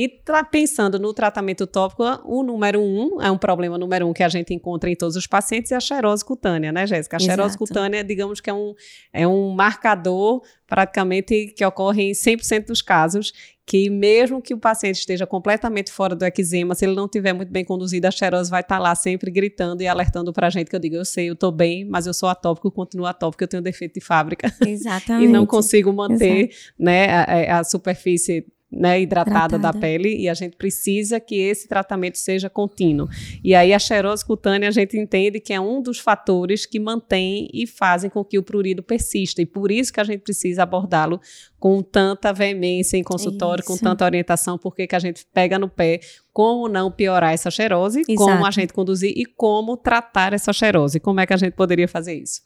E pensando no tratamento tópico, o número um, é um problema número um que a gente encontra em todos os pacientes, é a xerose cutânea, né, Jéssica? A xerose Exato. cutânea, digamos que é um, é um marcador praticamente que ocorre em 100% dos casos, que mesmo que o paciente esteja completamente fora do eczema, se ele não tiver muito bem conduzido, a xerose vai estar tá lá sempre gritando e alertando para a gente que eu digo, eu sei, eu estou bem, mas eu sou atópico, continuo atópico, eu tenho defeito de fábrica. Exatamente. e não consigo manter né, a, a superfície né, hidratada da pele e a gente precisa que esse tratamento seja contínuo. E aí a xerose cutânea a gente entende que é um dos fatores que mantém e fazem com que o prurido persista e por isso que a gente precisa abordá-lo com tanta veemência em consultório, isso. com tanta orientação, porque que a gente pega no pé como não piorar essa xerose, Exato. como a gente conduzir e como tratar essa xerose. Como é que a gente poderia fazer isso?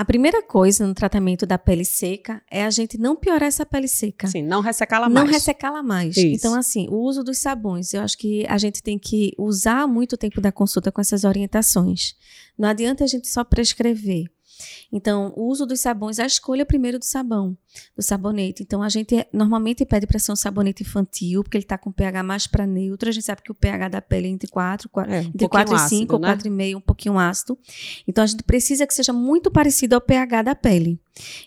A primeira coisa no tratamento da pele seca é a gente não piorar essa pele seca. Sim, não ressecá-la mais. Não ressecá-la mais. Isso. Então, assim, o uso dos sabões, eu acho que a gente tem que usar muito tempo da consulta com essas orientações. Não adianta a gente só prescrever. Então, o uso dos sabões, a escolha primeiro do sabão, do sabonete. Então, a gente normalmente pede para ser um sabonete infantil, porque ele está com pH mais para neutro. A gente sabe que o pH da pele é entre 4, 4 é, um entre 4 e 5 ou né? 4,5, um pouquinho ácido. Então, a gente precisa que seja muito parecido ao pH da pele.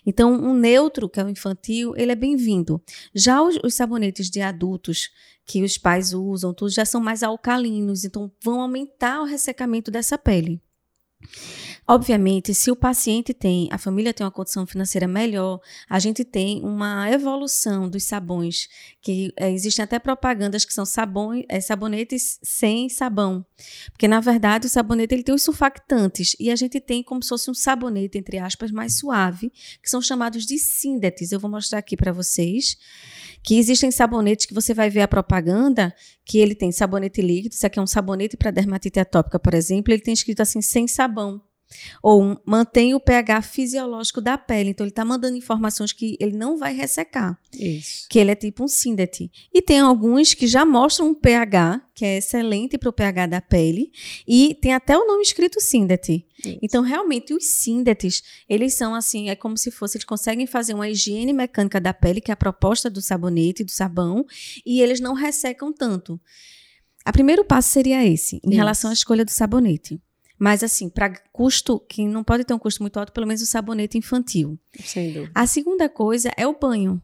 Então, um neutro, que é o infantil, ele é bem-vindo. Já os, os sabonetes de adultos, que os pais usam, todos já são mais alcalinos, então vão aumentar o ressecamento dessa pele. Obviamente, se o paciente tem, a família tem uma condição financeira melhor, a gente tem uma evolução dos sabões, que é, existem até propagandas que são sabão, é, sabonetes sem sabão. Porque, na verdade, o sabonete ele tem os surfactantes e a gente tem como se fosse um sabonete, entre aspas, mais suave, que são chamados de síndetes. Eu vou mostrar aqui para vocês que existem sabonetes que você vai ver a propaganda, que ele tem sabonete líquido, isso aqui é um sabonete para dermatite atópica, por exemplo, ele tem escrito assim, sem sabão. Ou mantém o pH fisiológico da pele. Então, ele está mandando informações que ele não vai ressecar. Isso. Que ele é tipo um síndete. E tem alguns que já mostram um pH, que é excelente para o pH da pele. E tem até o nome escrito síndete. Então, realmente, os síndetes, eles são assim, é como se fosse, eles conseguem fazer uma higiene mecânica da pele, que é a proposta do sabonete, do sabão, e eles não ressecam tanto. O primeiro passo seria esse, em Isso. relação à escolha do sabonete. Mas, assim, para custo, que não pode ter um custo muito alto, pelo menos o sabonete infantil. Sem dúvida. A segunda coisa é o banho.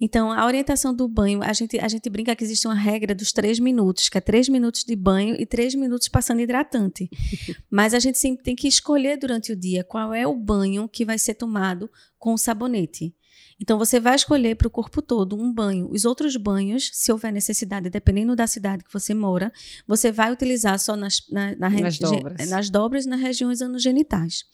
Então, a orientação do banho, a gente, a gente brinca que existe uma regra dos três minutos, que é três minutos de banho e três minutos passando hidratante. Mas a gente sempre tem que escolher durante o dia qual é o banho que vai ser tomado com o sabonete. Então, você vai escolher para o corpo todo um banho. Os outros banhos, se houver necessidade, dependendo da cidade que você mora, você vai utilizar só nas, na, na nas, dobras. nas dobras e nas regiões anogenitais.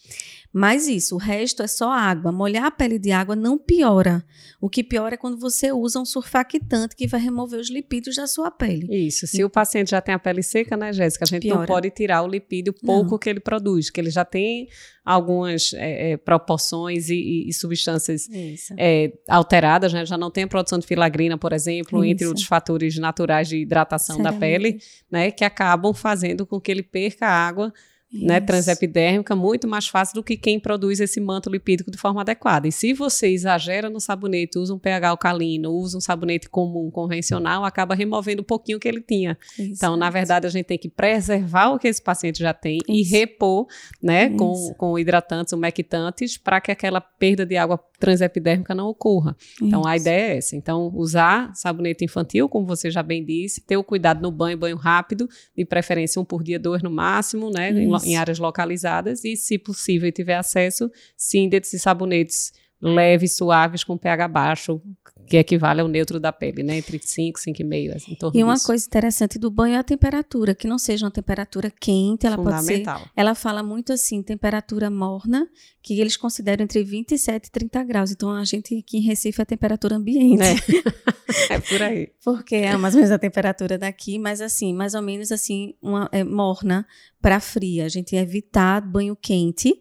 Mas isso, o resto é só água. Molhar a pele de água não piora. O que piora é quando você usa um surfactante que vai remover os lipídios da sua pele. Isso. Se e... o paciente já tem a pele seca, né, Jéssica? A gente piora. não pode tirar o lipídio pouco não. que ele produz, que ele já tem algumas é, é, proporções e, e substâncias é, alteradas, né? Já não tem a produção de filagrina, por exemplo, Isso. entre outros fatores naturais de hidratação da pele, né? Que acabam fazendo com que ele perca água né, transepidérmica muito mais fácil do que quem produz esse manto lipídico de forma adequada. E se você exagera no sabonete, usa um pH alcalino, usa um sabonete comum, convencional, acaba removendo um pouquinho que ele tinha. Isso, então, na verdade, a gente tem que preservar o que esse paciente já tem isso. e repor né, com, com hidratantes, umectantes, para que aquela perda de água transepidérmica não ocorra. Então, a ideia é essa. Então, usar sabonete infantil, como você já bem disse, ter o cuidado no banho, banho rápido, de preferência um por dia, dois no máximo, né? Em, em, áreas localizadas e, se possível e tiver acesso, síndetes e sabonetes leves, suaves, com pH baixo, que equivale ao neutro da pele, né? Entre 5 e 5,5, assim, E uma disso. coisa interessante do banho é a temperatura, que não seja uma temperatura quente, ela pode ser... Ela fala muito assim, temperatura morna, que eles consideram entre 27 e 30 graus. Então, a gente aqui em Recife é a temperatura ambiente. É, é por aí. Porque é mais ou menos a temperatura daqui, mas assim, mais ou menos assim, uma é, morna, para fria, a gente evitar banho quente.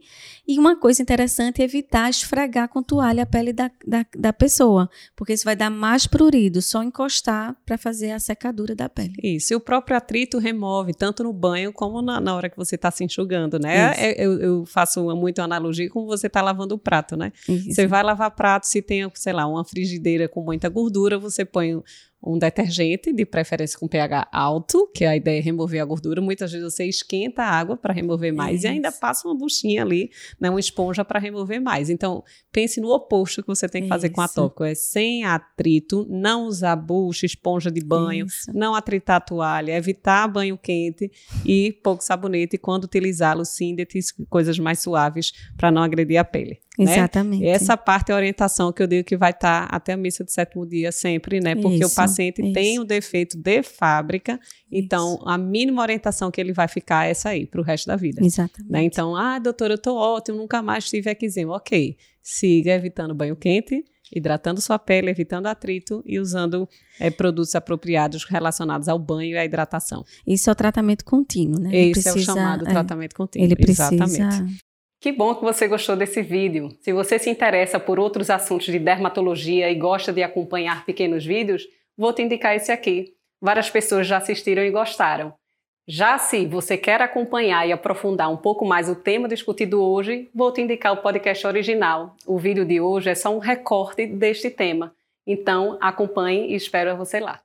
E uma coisa interessante é evitar esfregar com toalha a pele da, da, da pessoa, porque isso vai dar mais prurido, só encostar para fazer a secadura da pele. Isso, e o próprio atrito remove, tanto no banho como na, na hora que você está se enxugando, né? É, eu, eu, faço muito analogia com você está lavando o prato, né? Isso. Você vai lavar prato, se tem, sei lá, uma frigideira com muita gordura, você põe um detergente, de preferência com pH alto, que a ideia é remover a gordura. Muitas vezes você esquenta a água para remover mais e ainda passa uma buchinha ali, né, uma esponja para remover mais. Então, pense no oposto que você tem que fazer Isso. com a tópico, é sem atrito, não usar bucha, esponja de banho, Isso. não atritar a toalha, evitar banho quente e pouco sabonete e quando utilizá-lo, síndetes, coisas mais suaves para não agredir a pele. Né? Exatamente. Né? Essa parte é a orientação que eu digo que vai estar tá até a missa do sétimo dia sempre, né? Porque isso, o paciente isso. tem o um defeito de fábrica, então isso. a mínima orientação que ele vai ficar é essa aí, para o resto da vida. Exatamente. Né? Então, ah, doutora, eu estou ótimo, nunca mais tive eczema. Ok, siga evitando banho quente, hidratando sua pele, evitando atrito e usando é, produtos apropriados relacionados ao banho e à hidratação. Isso é o tratamento contínuo, né? Esse precisa, é o chamado é, tratamento contínuo. Ele precisa, Exatamente. Que bom que você gostou desse vídeo. Se você se interessa por outros assuntos de dermatologia e gosta de acompanhar pequenos vídeos, vou te indicar esse aqui. Várias pessoas já assistiram e gostaram. Já se você quer acompanhar e aprofundar um pouco mais o tema discutido hoje, vou te indicar o podcast original. O vídeo de hoje é só um recorte deste tema. Então, acompanhe e espero você lá.